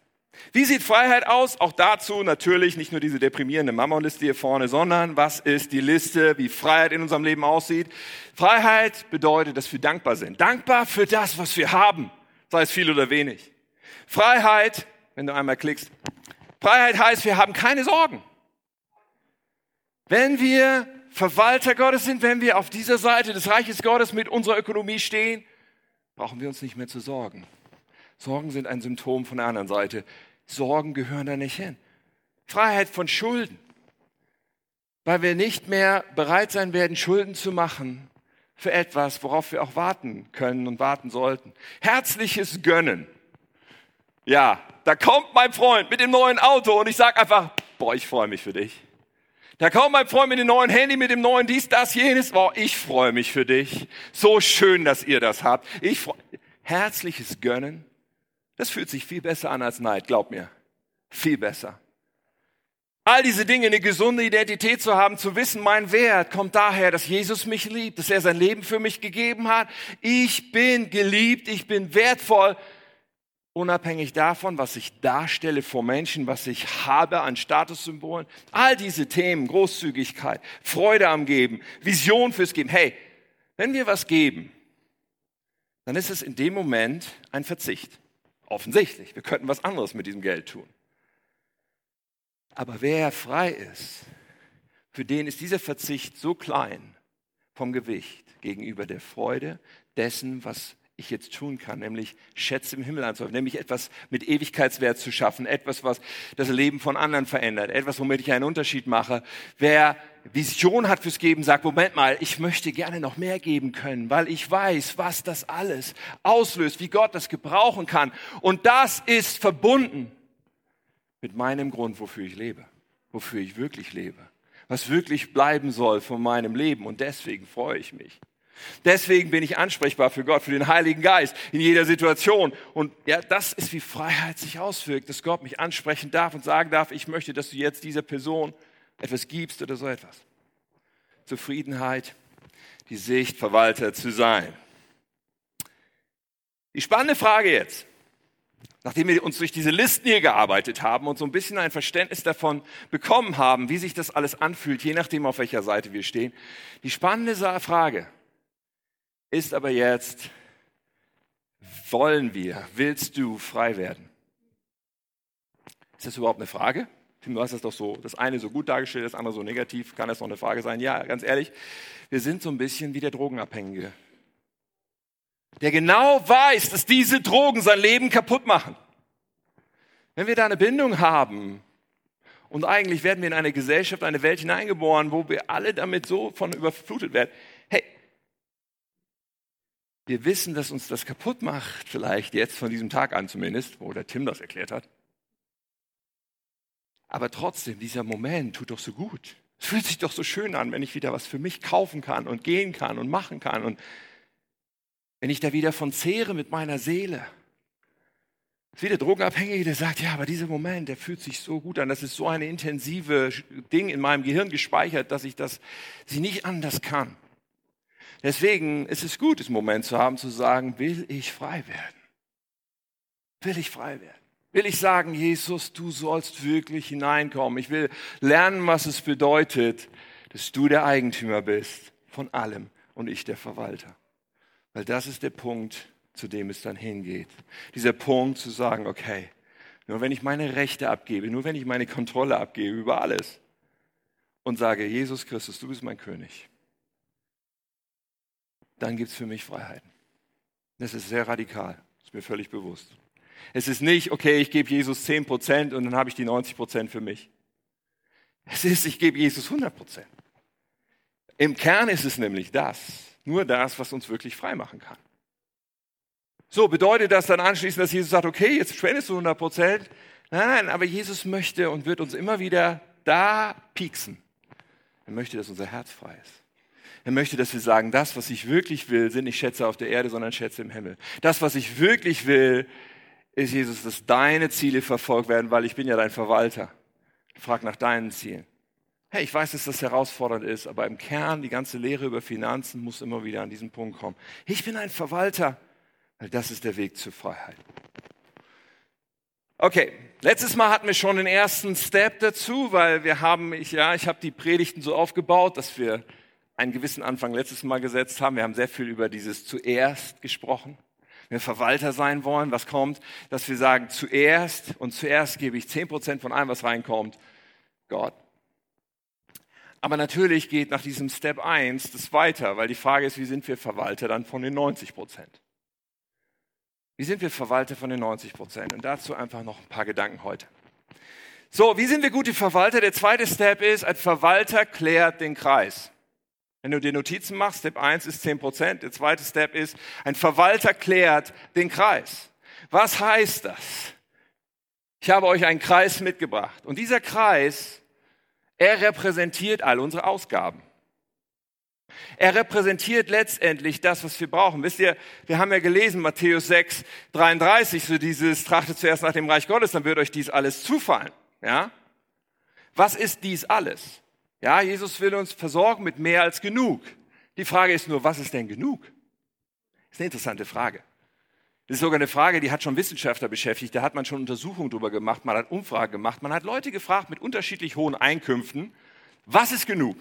Speaker 2: Wie sieht Freiheit aus? Auch dazu natürlich nicht nur diese deprimierende Mammon-Liste hier vorne, sondern was ist die Liste, wie Freiheit in unserem Leben aussieht? Freiheit bedeutet, dass wir dankbar sind. Dankbar für das, was wir haben, sei es viel oder wenig. Freiheit, wenn du einmal klickst, Freiheit heißt, wir haben keine Sorgen. Wenn wir Verwalter Gottes sind, wenn wir auf dieser Seite des Reiches Gottes mit unserer Ökonomie stehen, brauchen wir uns nicht mehr zu sorgen. Sorgen sind ein Symptom von der anderen Seite. Sorgen gehören da nicht hin. Freiheit von Schulden. Weil wir nicht mehr bereit sein werden, Schulden zu machen für etwas, worauf wir auch warten können und warten sollten. Herzliches Gönnen. Ja, da kommt mein Freund mit dem neuen Auto und ich sage einfach, boah, ich freue mich für dich. Da kommt mein Freund mit dem neuen Handy, mit dem neuen dies, das, jenes. Boah, ich freue mich für dich. So schön, dass ihr das habt. Ich freu... Herzliches Gönnen das fühlt sich viel besser an als Neid, glaub mir. Viel besser. All diese Dinge, eine gesunde Identität zu haben, zu wissen, mein Wert kommt daher, dass Jesus mich liebt, dass er sein Leben für mich gegeben hat. Ich bin geliebt, ich bin wertvoll. unabhängig davon, was ich darstelle vor Menschen, was ich habe an Statussymbolen. All diese Themen, Großzügigkeit, Freude am Geben, Vision fürs Geben. Hey, wenn wir was geben, dann ist es in dem Moment ein Verzicht. Offensichtlich, wir könnten was anderes mit diesem Geld tun. Aber wer frei ist, für den ist dieser Verzicht so klein vom Gewicht gegenüber der Freude dessen, was ich jetzt tun kann, nämlich Schätze im Himmel anzuhäufen, nämlich etwas mit Ewigkeitswert zu schaffen, etwas, was das Leben von anderen verändert, etwas, womit ich einen Unterschied mache. Wer Vision hat fürs Geben, sagt, Moment mal, ich möchte gerne noch mehr geben können, weil ich weiß, was das alles auslöst, wie Gott das gebrauchen kann. Und das ist verbunden mit meinem Grund, wofür ich lebe, wofür ich wirklich lebe, was wirklich bleiben soll von meinem Leben. Und deswegen freue ich mich. Deswegen bin ich ansprechbar für Gott, für den Heiligen Geist in jeder Situation. Und ja, das ist, wie Freiheit sich auswirkt, dass Gott mich ansprechen darf und sagen darf, ich möchte, dass du jetzt dieser Person etwas gibst oder so etwas. Zufriedenheit, die Sicht, Verwalter zu sein. Die spannende Frage jetzt, nachdem wir uns durch diese Listen hier gearbeitet haben und so ein bisschen ein Verständnis davon bekommen haben, wie sich das alles anfühlt, je nachdem, auf welcher Seite wir stehen. Die spannende Frage, ist aber jetzt, wollen wir, willst du frei werden? Ist das überhaupt eine Frage? Du hast das doch so, das eine so gut dargestellt, das andere so negativ. Kann das noch eine Frage sein? Ja, ganz ehrlich, wir sind so ein bisschen wie der Drogenabhängige, der genau weiß, dass diese Drogen sein Leben kaputt machen. Wenn wir da eine Bindung haben und eigentlich werden wir in eine Gesellschaft, eine Welt hineingeboren, wo wir alle damit so von überflutet werden. Wir wissen, dass uns das kaputt macht, vielleicht jetzt von diesem Tag an zumindest, wo der Tim das erklärt hat. Aber trotzdem, dieser Moment tut doch so gut. Es fühlt sich doch so schön an, wenn ich wieder was für mich kaufen kann und gehen kann und machen kann. Und wenn ich da wieder von zehre mit meiner Seele. Das ist wie der Drogenabhängige, der sagt, ja, aber dieser Moment, der fühlt sich so gut an. Das ist so eine intensive Ding in meinem Gehirn gespeichert, dass ich das sie nicht anders kann. Deswegen ist es gut, diesen Moment zu haben, zu sagen, will ich frei werden? Will ich frei werden? Will ich sagen, Jesus, du sollst wirklich hineinkommen. Ich will lernen, was es bedeutet, dass du der Eigentümer bist von allem und ich der Verwalter. Weil das ist der Punkt, zu dem es dann hingeht. Dieser Punkt zu sagen, okay, nur wenn ich meine Rechte abgebe, nur wenn ich meine Kontrolle abgebe über alles und sage, Jesus Christus, du bist mein König dann gibt es für mich Freiheiten. Das ist sehr radikal, ist mir völlig bewusst. Es ist nicht, okay, ich gebe Jesus 10 Prozent und dann habe ich die 90 Prozent für mich. Es ist, ich gebe Jesus 100 Prozent. Im Kern ist es nämlich das, nur das, was uns wirklich frei machen kann. So, bedeutet das dann anschließend, dass Jesus sagt, okay, jetzt spendest du 100 Prozent? Nein, nein, aber Jesus möchte und wird uns immer wieder da pieksen. Er möchte, dass unser Herz frei ist. Er möchte, dass wir sagen, das, was ich wirklich will, sind nicht Schätze auf der Erde, sondern Schätze im Himmel. Das, was ich wirklich will, ist, Jesus, dass deine Ziele verfolgt werden, weil ich bin ja dein Verwalter. Ich frage nach deinen Zielen. Hey, ich weiß, dass das herausfordernd ist, aber im Kern, die ganze Lehre über Finanzen muss immer wieder an diesen Punkt kommen. Ich bin ein Verwalter, weil das ist der Weg zur Freiheit. Okay, letztes Mal hatten wir schon den ersten Step dazu, weil wir haben, ich, ja, ich habe die Predigten so aufgebaut, dass wir einen gewissen Anfang letztes Mal gesetzt haben. Wir haben sehr viel über dieses zuerst gesprochen. Wenn wir Verwalter sein wollen, was kommt, dass wir sagen, zuerst und zuerst gebe ich zehn Prozent von allem, was reinkommt, Gott. Aber natürlich geht nach diesem Step 1 das weiter, weil die Frage ist, wie sind wir Verwalter dann von den 90 Prozent? Wie sind wir Verwalter von den 90 Prozent? Und dazu einfach noch ein paar Gedanken heute. So, wie sind wir gute Verwalter? Der zweite Step ist, ein Verwalter klärt den Kreis. Wenn du dir Notizen machst, Step 1 ist 10 Prozent. Der zweite Step ist, ein Verwalter klärt den Kreis. Was heißt das? Ich habe euch einen Kreis mitgebracht. Und dieser Kreis, er repräsentiert all unsere Ausgaben. Er repräsentiert letztendlich das, was wir brauchen. Wisst ihr, wir haben ja gelesen, Matthäus 6, 33, so dieses, trachtet zuerst nach dem Reich Gottes, dann wird euch dies alles zufallen. Ja? Was ist dies alles? Ja, Jesus will uns versorgen mit mehr als genug. Die Frage ist nur, was ist denn genug? Das ist eine interessante Frage. Das ist sogar eine Frage, die hat schon Wissenschaftler beschäftigt. Da hat man schon Untersuchungen drüber gemacht, man hat Umfragen gemacht, man hat Leute gefragt mit unterschiedlich hohen Einkünften, was ist genug?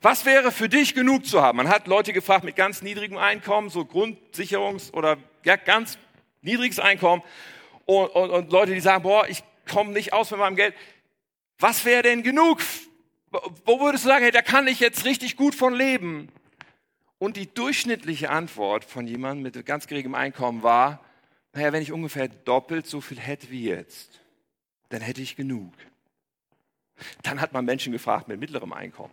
Speaker 2: Was wäre für dich genug zu haben? Man hat Leute gefragt mit ganz niedrigem Einkommen, so Grundsicherungs- oder ja, ganz niedriges Einkommen und, und, und Leute, die sagen, boah, ich komme nicht aus mit meinem Geld. Was wäre denn genug? Wo würdest du sagen, hey, da kann ich jetzt richtig gut von leben? Und die durchschnittliche Antwort von jemandem mit ganz geringem Einkommen war, naja, wenn ich ungefähr doppelt so viel hätte wie jetzt, dann hätte ich genug. Dann hat man Menschen gefragt mit mittlerem Einkommen.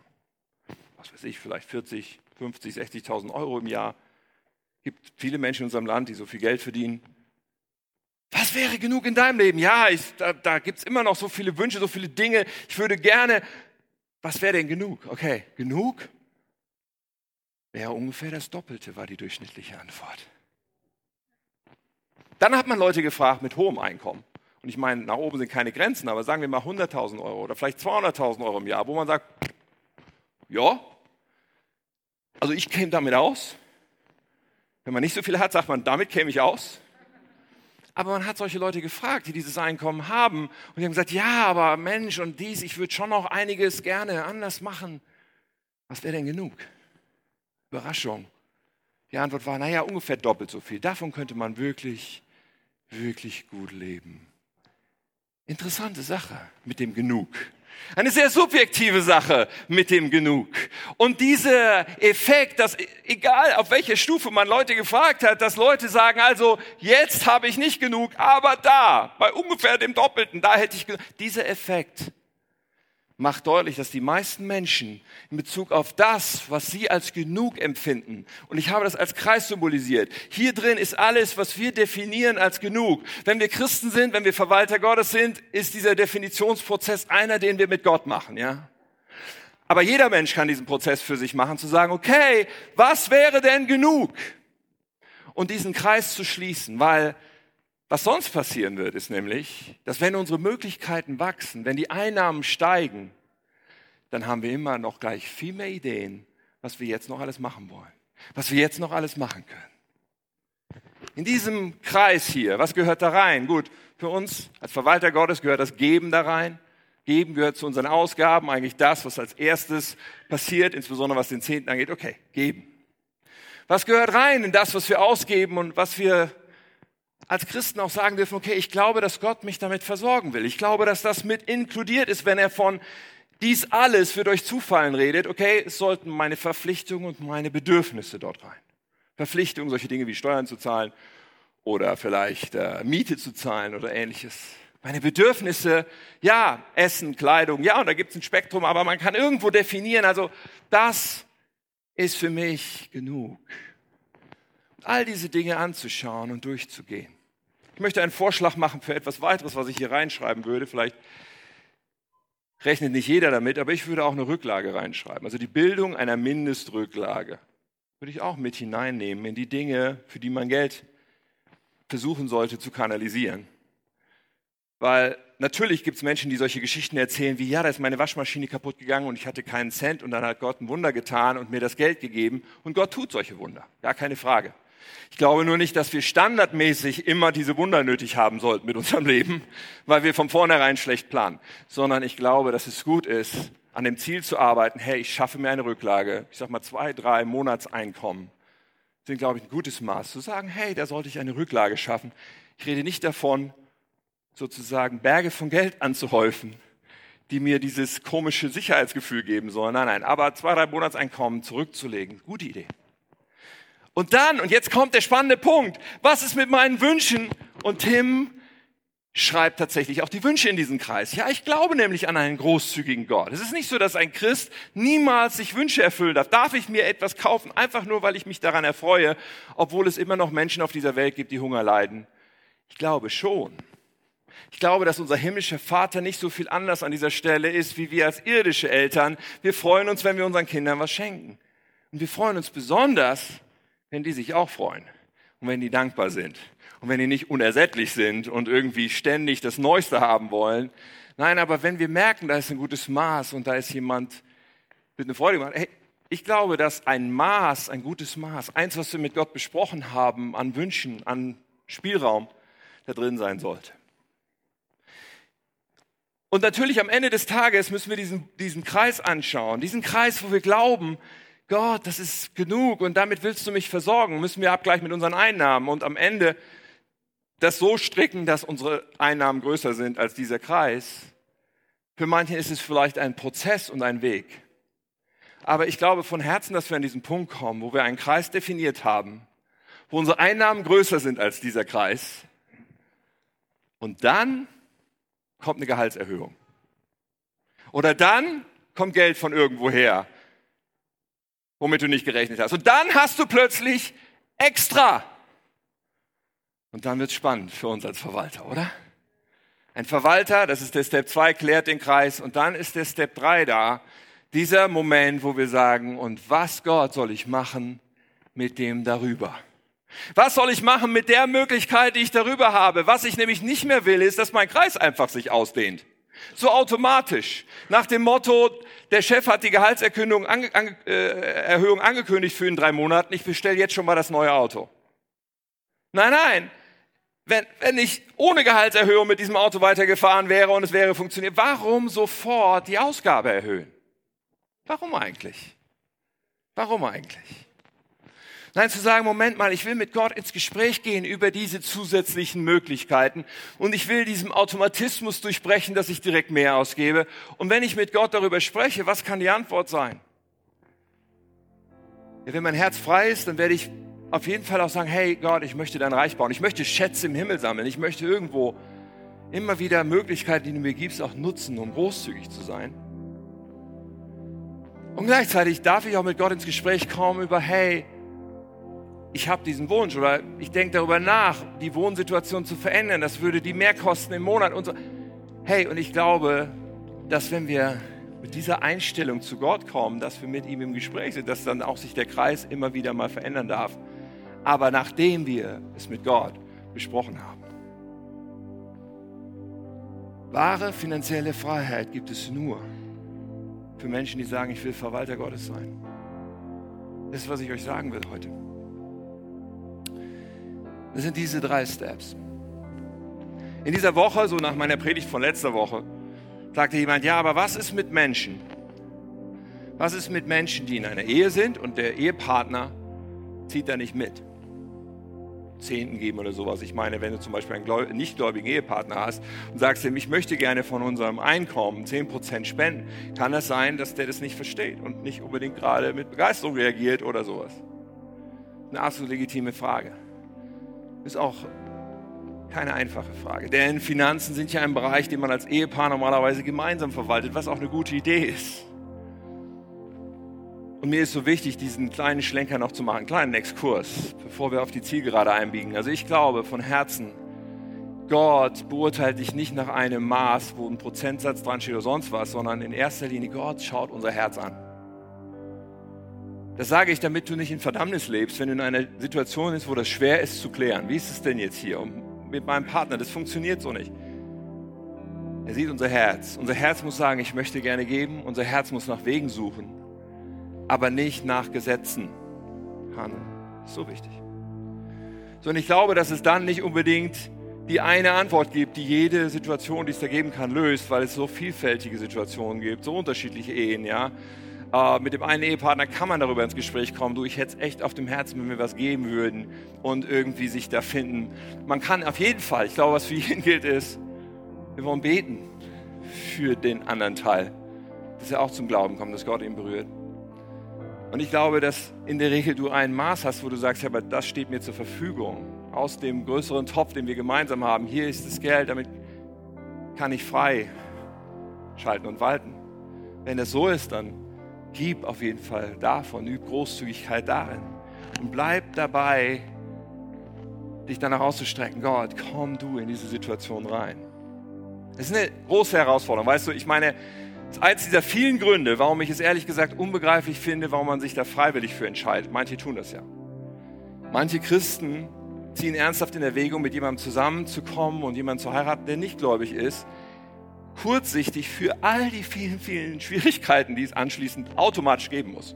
Speaker 2: Was weiß ich, vielleicht 40, 50, 60.000 Euro im Jahr. Es gibt viele Menschen in unserem Land, die so viel Geld verdienen. Was wäre genug in deinem Leben? Ja, ich, da, da gibt es immer noch so viele Wünsche, so viele Dinge. Ich würde gerne. Was wäre denn genug? Okay, genug wäre ungefähr das Doppelte, war die durchschnittliche Antwort. Dann hat man Leute gefragt mit hohem Einkommen. Und ich meine, nach oben sind keine Grenzen, aber sagen wir mal 100.000 Euro oder vielleicht 200.000 Euro im Jahr, wo man sagt, ja, also ich käme damit aus. Wenn man nicht so viel hat, sagt man, damit käme ich aus. Aber man hat solche Leute gefragt, die dieses Einkommen haben. Und die haben gesagt, ja, aber Mensch und dies, ich würde schon noch einiges gerne anders machen. Was wäre denn genug? Überraschung. Die Antwort war, naja, ungefähr doppelt so viel. Davon könnte man wirklich, wirklich gut leben. Interessante Sache mit dem Genug. Eine sehr subjektive Sache mit dem Genug. Und dieser Effekt, dass egal auf welcher Stufe man Leute gefragt hat, dass Leute sagen, also jetzt habe ich nicht genug, aber da, bei ungefähr dem Doppelten, da hätte ich genug. Dieser Effekt macht deutlich, dass die meisten Menschen in Bezug auf das, was sie als genug empfinden, und ich habe das als Kreis symbolisiert, hier drin ist alles, was wir definieren als genug. Wenn wir Christen sind, wenn wir Verwalter Gottes sind, ist dieser Definitionsprozess einer, den wir mit Gott machen, ja? Aber jeder Mensch kann diesen Prozess für sich machen, zu sagen, okay, was wäre denn genug? Und diesen Kreis zu schließen, weil was sonst passieren wird, ist nämlich, dass wenn unsere Möglichkeiten wachsen, wenn die Einnahmen steigen, dann haben wir immer noch gleich viel mehr Ideen, was wir jetzt noch alles machen wollen, was wir jetzt noch alles machen können. In diesem Kreis hier, was gehört da rein? Gut, für uns als Verwalter Gottes gehört das Geben da rein. Geben gehört zu unseren Ausgaben, eigentlich das, was als erstes passiert, insbesondere was den Zehnten angeht. Okay, geben. Was gehört rein in das, was wir ausgeben und was wir als Christen auch sagen dürfen, okay, ich glaube, dass Gott mich damit versorgen will. Ich glaube, dass das mit inkludiert ist, wenn er von dies alles wird euch zufallen redet. Okay, es sollten meine Verpflichtungen und meine Bedürfnisse dort rein. Verpflichtungen, solche Dinge wie Steuern zu zahlen oder vielleicht äh, Miete zu zahlen oder ähnliches. Meine Bedürfnisse, ja, Essen, Kleidung, ja, und da gibt es ein Spektrum, aber man kann irgendwo definieren, also das ist für mich genug. All diese Dinge anzuschauen und durchzugehen. Ich möchte einen Vorschlag machen für etwas weiteres, was ich hier reinschreiben würde. Vielleicht rechnet nicht jeder damit, aber ich würde auch eine Rücklage reinschreiben. Also die Bildung einer Mindestrücklage würde ich auch mit hineinnehmen in die Dinge, für die man Geld versuchen sollte zu kanalisieren. Weil natürlich gibt es Menschen, die solche Geschichten erzählen, wie, ja, da ist meine Waschmaschine kaputt gegangen und ich hatte keinen Cent und dann hat Gott ein Wunder getan und mir das Geld gegeben. Und Gott tut solche Wunder, gar keine Frage. Ich glaube nur nicht, dass wir standardmäßig immer diese Wunder nötig haben sollten mit unserem Leben, weil wir von vornherein schlecht planen, sondern ich glaube, dass es gut ist, an dem Ziel zu arbeiten, hey, ich schaffe mir eine Rücklage, ich sag mal zwei, drei Monatseinkommen, sind, glaube ich, ein gutes Maß. Zu sagen, hey, da sollte ich eine Rücklage schaffen. Ich rede nicht davon, sozusagen Berge von Geld anzuhäufen, die mir dieses komische Sicherheitsgefühl geben sollen. Nein, nein, aber zwei, drei Monatseinkommen zurückzulegen, gute Idee. Und dann, und jetzt kommt der spannende Punkt, was ist mit meinen Wünschen? Und Tim schreibt tatsächlich auch die Wünsche in diesen Kreis. Ja, ich glaube nämlich an einen großzügigen Gott. Es ist nicht so, dass ein Christ niemals sich Wünsche erfüllen darf. Darf ich mir etwas kaufen, einfach nur, weil ich mich daran erfreue, obwohl es immer noch Menschen auf dieser Welt gibt, die Hunger leiden? Ich glaube schon. Ich glaube, dass unser himmlischer Vater nicht so viel anders an dieser Stelle ist, wie wir als irdische Eltern. Wir freuen uns, wenn wir unseren Kindern was schenken. Und wir freuen uns besonders, wenn die sich auch freuen und wenn die dankbar sind und wenn die nicht unersättlich sind und irgendwie ständig das Neueste haben wollen. Nein, aber wenn wir merken, da ist ein gutes Maß und da ist jemand mit einer Freude gemacht, hey, Ich glaube, dass ein Maß, ein gutes Maß, eins, was wir mit Gott besprochen haben, an Wünschen, an Spielraum, da drin sein sollte. Und natürlich am Ende des Tages müssen wir diesen, diesen Kreis anschauen, diesen Kreis, wo wir glauben, Gott, das ist genug und damit willst du mich versorgen, müssen wir abgleichen mit unseren Einnahmen und am Ende das so stricken, dass unsere Einnahmen größer sind als dieser Kreis. Für manche ist es vielleicht ein Prozess und ein Weg. Aber ich glaube von Herzen, dass wir an diesen Punkt kommen, wo wir einen Kreis definiert haben, wo unsere Einnahmen größer sind als dieser Kreis. Und dann kommt eine Gehaltserhöhung. Oder dann kommt Geld von irgendwoher, womit du nicht gerechnet hast. Und dann hast du plötzlich extra. Und dann wird es spannend für uns als Verwalter, oder? Ein Verwalter, das ist der Step 2, klärt den Kreis. Und dann ist der Step 3 da. Dieser Moment, wo wir sagen, und was Gott soll ich machen mit dem darüber? Was soll ich machen mit der Möglichkeit, die ich darüber habe? Was ich nämlich nicht mehr will, ist, dass mein Kreis einfach sich ausdehnt. So automatisch. Nach dem Motto, der Chef hat die Gehaltserhöhung ange, ange, äh, angekündigt für in drei Monaten, ich bestelle jetzt schon mal das neue Auto. Nein, nein. Wenn, wenn ich ohne Gehaltserhöhung mit diesem Auto weitergefahren wäre und es wäre funktioniert, warum sofort die Ausgabe erhöhen? Warum eigentlich? Warum eigentlich? Nein, zu sagen, Moment mal, ich will mit Gott ins Gespräch gehen über diese zusätzlichen Möglichkeiten und ich will diesem Automatismus durchbrechen, dass ich direkt mehr ausgebe. Und wenn ich mit Gott darüber spreche, was kann die Antwort sein? Ja, wenn mein Herz frei ist, dann werde ich auf jeden Fall auch sagen, hey Gott, ich möchte dein Reich bauen. Ich möchte Schätze im Himmel sammeln. Ich möchte irgendwo immer wieder Möglichkeiten, die du mir gibst, auch nutzen, um großzügig zu sein. Und gleichzeitig darf ich auch mit Gott ins Gespräch kommen über, hey, ich habe diesen Wunsch oder ich denke darüber nach, die Wohnsituation zu verändern. Das würde die mehr kosten im Monat und so. Hey, und ich glaube, dass wenn wir mit dieser Einstellung zu Gott kommen, dass wir mit ihm im Gespräch sind, dass dann auch sich der Kreis immer wieder mal verändern darf. Aber nachdem wir es mit Gott besprochen haben. Wahre finanzielle Freiheit gibt es nur für Menschen, die sagen, ich will Verwalter Gottes sein. Das ist, was ich euch sagen will heute. Das sind diese drei Steps. In dieser Woche, so nach meiner Predigt von letzter Woche, sagte jemand, ja, aber was ist mit Menschen? Was ist mit Menschen, die in einer Ehe sind und der Ehepartner zieht da nicht mit? Zehnten geben oder sowas. Ich meine, wenn du zum Beispiel einen nichtgläubigen Ehepartner hast und sagst ihm, ich möchte gerne von unserem Einkommen 10% spenden, kann das sein, dass der das nicht versteht und nicht unbedingt gerade mit Begeisterung reagiert oder sowas. Eine absolut legitime Frage. Ist auch keine einfache Frage. Denn Finanzen sind ja ein Bereich, den man als Ehepaar normalerweise gemeinsam verwaltet, was auch eine gute Idee ist. Und mir ist so wichtig, diesen kleinen Schlenker noch zu machen, einen kleinen Exkurs, bevor wir auf die Zielgerade einbiegen. Also ich glaube von Herzen, Gott beurteilt dich nicht nach einem Maß, wo ein Prozentsatz dran steht oder sonst was, sondern in erster Linie Gott schaut unser Herz an. Das sage ich, damit du nicht in Verdammnis lebst, wenn du in einer Situation bist, wo das schwer ist zu klären. Wie ist es denn jetzt hier mit meinem Partner? Das funktioniert so nicht. Er sieht unser Herz. Unser Herz muss sagen, ich möchte gerne geben. Unser Herz muss nach Wegen suchen, aber nicht nach Gesetzen handeln. So wichtig. So, und ich glaube, dass es dann nicht unbedingt die eine Antwort gibt, die jede Situation, die es da geben kann, löst, weil es so vielfältige Situationen gibt, so unterschiedliche Ehen, ja. Äh, mit dem einen Ehepartner kann man darüber ins Gespräch kommen. Du, ich hätte es echt auf dem Herzen, wenn wir was geben würden und irgendwie sich da finden. Man kann auf jeden Fall, ich glaube, was für jeden gilt, ist, wir wollen beten für den anderen Teil, dass er auch zum Glauben kommt, dass Gott ihn berührt. Und ich glaube, dass in der Regel du ein Maß hast, wo du sagst, ja, aber das steht mir zur Verfügung. Aus dem größeren Topf, den wir gemeinsam haben, hier ist das Geld, damit kann ich frei schalten und walten. Wenn das so ist, dann Gib auf jeden Fall davon, üb Großzügigkeit darin und bleib dabei, dich danach auszustrecken. Gott, komm du in diese Situation rein. Das ist eine große Herausforderung, weißt du, ich meine, das ist eins dieser vielen Gründe, warum ich es ehrlich gesagt unbegreiflich finde, warum man sich da freiwillig für entscheidet. Manche tun das ja. Manche Christen ziehen ernsthaft in Erwägung, mit jemandem zusammenzukommen und jemanden zu heiraten, der nicht gläubig ist, kurzsichtig für all die vielen, vielen Schwierigkeiten, die es anschließend automatisch geben muss.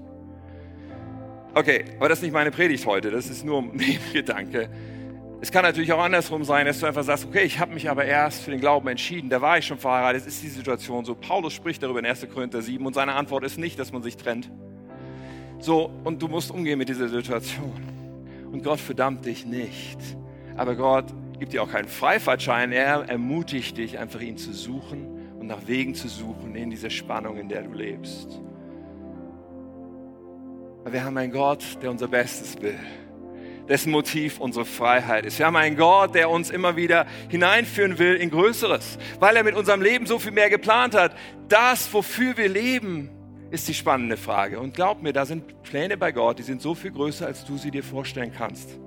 Speaker 2: Okay, aber das ist nicht meine Predigt heute, das ist nur ein Gedanke. Es kann natürlich auch andersrum sein, dass du einfach sagst, okay, ich habe mich aber erst für den Glauben entschieden, da war ich schon verheiratet, es ist die Situation so. Paulus spricht darüber in 1. Korinther 7 und seine Antwort ist nicht, dass man sich trennt. So, und du musst umgehen mit dieser Situation. Und Gott verdammt dich nicht. Aber Gott gibt dir auch keinen Freifahrtschein, er ermutigt dich, einfach ihn zu suchen und nach Wegen zu suchen in dieser Spannung, in der du lebst. Wir haben einen Gott, der unser Bestes will dessen Motiv unsere Freiheit ist. Wir haben einen Gott, der uns immer wieder hineinführen will in Größeres, weil er mit unserem Leben so viel mehr geplant hat. Das, wofür wir leben, ist die spannende Frage. Und glaub mir, da sind Pläne bei Gott, die sind so viel größer, als du sie dir vorstellen kannst.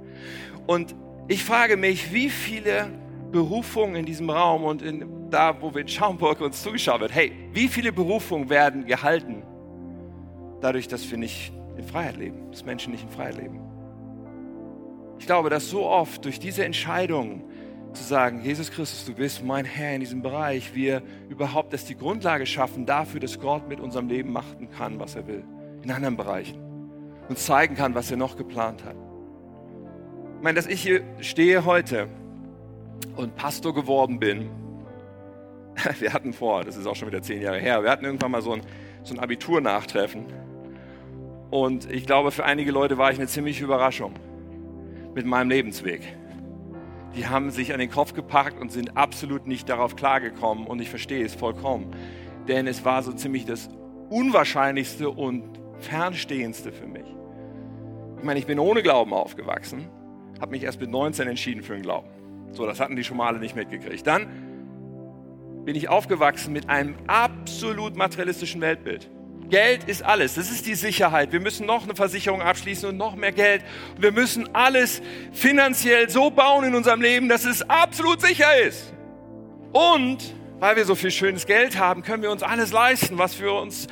Speaker 2: Und ich frage mich, wie viele Berufungen in diesem Raum und in, da, wo wir in Schaumburg uns zugeschaut wird, hey, wie viele Berufungen werden gehalten dadurch, dass wir nicht in Freiheit leben, dass Menschen nicht in Freiheit leben? Ich glaube, dass so oft durch diese Entscheidung zu sagen, Jesus Christus, du bist mein Herr in diesem Bereich, wir überhaupt erst die Grundlage schaffen dafür, dass Gott mit unserem Leben machen kann, was er will, in anderen Bereichen und zeigen kann, was er noch geplant hat. Ich meine, dass ich hier stehe heute und Pastor geworden bin, wir hatten vor, das ist auch schon wieder zehn Jahre her, wir hatten irgendwann mal so ein, so ein Abitur-Nachtreffen und ich glaube, für einige Leute war ich eine ziemliche Überraschung mit meinem Lebensweg. Die haben sich an den Kopf gepackt und sind absolut nicht darauf klargekommen und ich verstehe es vollkommen. Denn es war so ziemlich das Unwahrscheinlichste und Fernstehendste für mich. Ich meine, ich bin ohne Glauben aufgewachsen, habe mich erst mit 19 entschieden für den Glauben. So, das hatten die schon mal alle nicht mitgekriegt. Dann bin ich aufgewachsen mit einem absolut materialistischen Weltbild. Geld ist alles. Das ist die Sicherheit. Wir müssen noch eine Versicherung abschließen und noch mehr Geld. wir müssen alles finanziell so bauen in unserem Leben, dass es absolut sicher ist. Und weil wir so viel schönes Geld haben, können wir uns alles leisten, was wir uns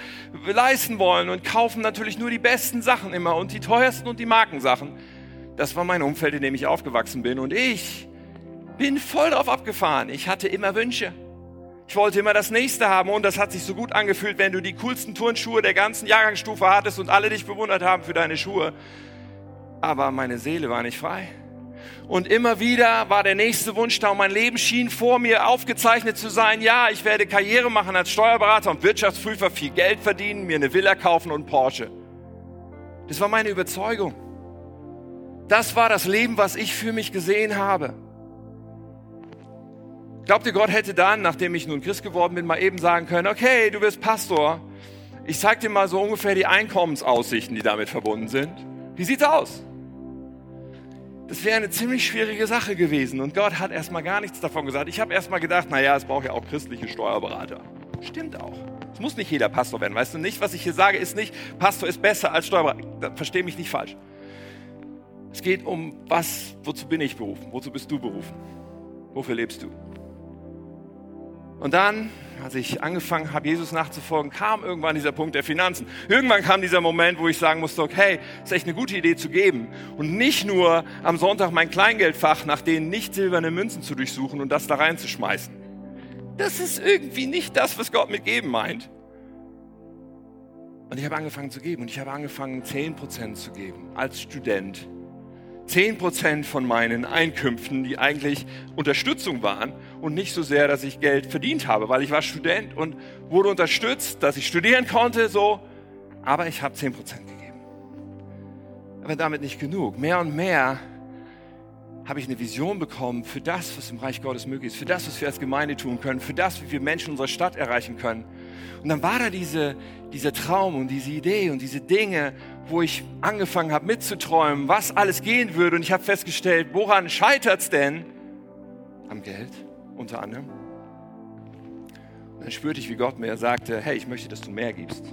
Speaker 2: leisten wollen und kaufen natürlich nur die besten Sachen immer und die teuersten und die Markensachen. Das war mein Umfeld, in dem ich aufgewachsen bin und ich bin voll drauf abgefahren. Ich hatte immer Wünsche. Ich wollte immer das nächste haben und das hat sich so gut angefühlt, wenn du die coolsten Turnschuhe der ganzen Jahrgangsstufe hattest und alle dich bewundert haben für deine Schuhe. Aber meine Seele war nicht frei. Und immer wieder war der nächste Wunsch da und mein Leben schien vor mir aufgezeichnet zu sein. Ja, ich werde Karriere machen als Steuerberater und Wirtschaftsprüfer, viel Geld verdienen, mir eine Villa kaufen und Porsche. Das war meine Überzeugung. Das war das Leben, was ich für mich gesehen habe. Glaubt ihr, Gott hätte dann, nachdem ich nun Christ geworden bin, mal eben sagen können, okay, du wirst Pastor. Ich zeig dir mal so ungefähr die Einkommensaussichten, die damit verbunden sind. Wie sieht's aus? Das wäre eine ziemlich schwierige Sache gewesen. Und Gott hat erstmal gar nichts davon gesagt. Ich habe erstmal gedacht, naja, es braucht ja auch christliche Steuerberater. Stimmt auch. Es muss nicht jeder Pastor werden. Weißt du nicht, was ich hier sage, ist nicht, Pastor ist besser als Steuerberater. Versteh mich nicht falsch. Es geht um was, wozu bin ich berufen? Wozu bist du berufen? Wofür lebst du? Und dann, als ich angefangen habe, Jesus nachzufolgen, kam irgendwann dieser Punkt der Finanzen. Irgendwann kam dieser Moment, wo ich sagen musste, okay, ist echt eine gute Idee zu geben. Und nicht nur am Sonntag mein Kleingeldfach nach den nicht silbernen Münzen zu durchsuchen und das da reinzuschmeißen. Das ist irgendwie nicht das, was Gott mit geben meint. Und ich habe angefangen zu geben und ich habe angefangen, 10% zu geben als Student 10% von meinen Einkünften, die eigentlich Unterstützung waren und nicht so sehr, dass ich Geld verdient habe, weil ich war Student und wurde unterstützt, dass ich studieren konnte, so. Aber ich habe 10% gegeben. Aber damit nicht genug. Mehr und mehr habe ich eine Vision bekommen für das, was im Reich Gottes möglich ist, für das, was wir als Gemeinde tun können, für das, wie wir Menschen unserer Stadt erreichen können. Und dann war da diese, dieser Traum und diese Idee und diese Dinge, wo ich angefangen habe mitzuträumen, was alles gehen würde. Und ich habe festgestellt, woran scheitert es denn? Am Geld unter anderem. Und dann spürte ich, wie Gott mir sagte, hey, ich möchte, dass du mehr gibst.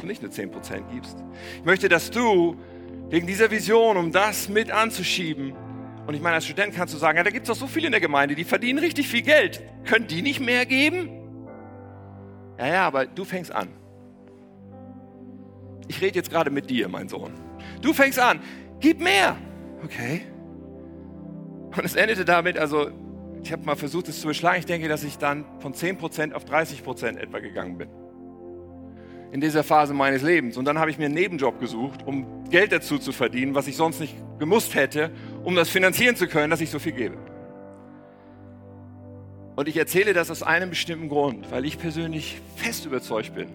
Speaker 2: Du nicht nur 10% gibst. Ich möchte, dass du wegen dieser Vision, um das mit anzuschieben, und ich meine, als Student kannst du sagen, ja, da gibt es doch so viele in der Gemeinde, die verdienen richtig viel Geld. Können die nicht mehr geben? Ja, ja, aber du fängst an. Ich rede jetzt gerade mit dir, mein Sohn. Du fängst an. Gib mehr. Okay. Und es endete damit, also ich habe mal versucht, es zu beschlagen. Ich denke, dass ich dann von 10% auf 30% etwa gegangen bin. in dieser Phase meines Lebens. Und dann habe ich mir einen Nebenjob gesucht, um Geld dazu zu verdienen, was ich sonst nicht gemusst hätte, um das finanzieren zu können, dass ich so viel gebe. Und ich erzähle das aus einem bestimmten Grund, weil ich persönlich fest überzeugt bin,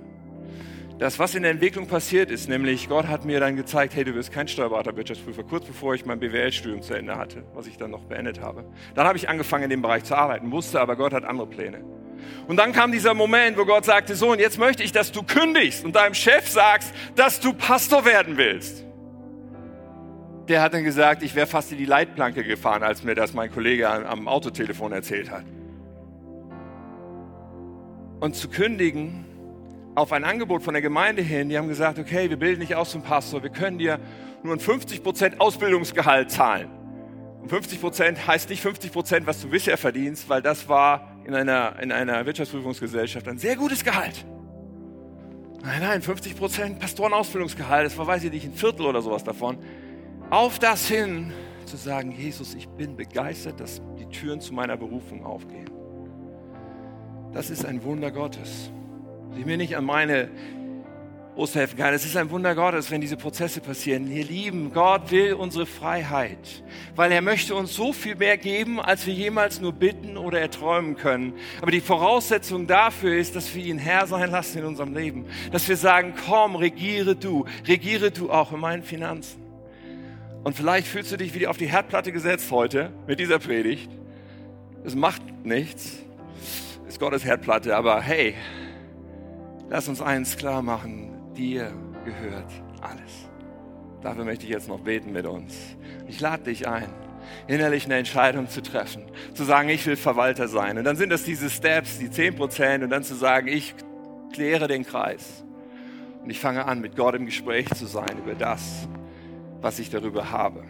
Speaker 2: dass was in der Entwicklung passiert ist, nämlich Gott hat mir dann gezeigt, hey, du wirst kein Steuerberater, Wirtschaftsprüfer, kurz bevor ich mein BWL-Studium zu Ende hatte, was ich dann noch beendet habe. Dann habe ich angefangen, in dem Bereich zu arbeiten, wusste aber, Gott hat andere Pläne. Und dann kam dieser Moment, wo Gott sagte, so, und jetzt möchte ich, dass du kündigst und deinem Chef sagst, dass du Pastor werden willst. Der hat dann gesagt, ich wäre fast in die Leitplanke gefahren, als mir das mein Kollege am Autotelefon erzählt hat. Und zu kündigen auf ein Angebot von der Gemeinde hin, die haben gesagt, okay, wir bilden dich aus zum Pastor, wir können dir nur ein 50% Ausbildungsgehalt zahlen. Und 50% heißt nicht 50%, was du bisher verdienst, weil das war in einer, in einer Wirtschaftsprüfungsgesellschaft ein sehr gutes Gehalt. Nein, nein, 50% Pastorenausbildungsgehalt, das war, weiß ich nicht, ein Viertel oder sowas davon. Auf das hin zu sagen, Jesus, ich bin begeistert, dass die Türen zu meiner Berufung aufgehen. Das ist ein Wunder Gottes ich mir nicht an meine Brust helfen kann. Es ist ein Wunder Gottes, wenn diese Prozesse passieren. Ihr Lieben, Gott will unsere Freiheit, weil er möchte uns so viel mehr geben, als wir jemals nur bitten oder erträumen können. Aber die Voraussetzung dafür ist, dass wir ihn Herr sein lassen in unserem Leben. Dass wir sagen, komm, regiere du, regiere du auch in meinen Finanzen. Und vielleicht fühlst du dich wie auf die Herdplatte gesetzt heute mit dieser Predigt. Es macht nichts. Ist Gottes Herdplatte, aber hey, Lass uns eins klar machen, dir gehört alles. Dafür möchte ich jetzt noch beten mit uns. Ich lade dich ein, innerlich eine Entscheidung zu treffen, zu sagen, ich will Verwalter sein. Und dann sind das diese Steps, die 10 Prozent und dann zu sagen, ich kläre den Kreis. Und ich fange an, mit Gott im Gespräch zu sein über das, was ich darüber habe.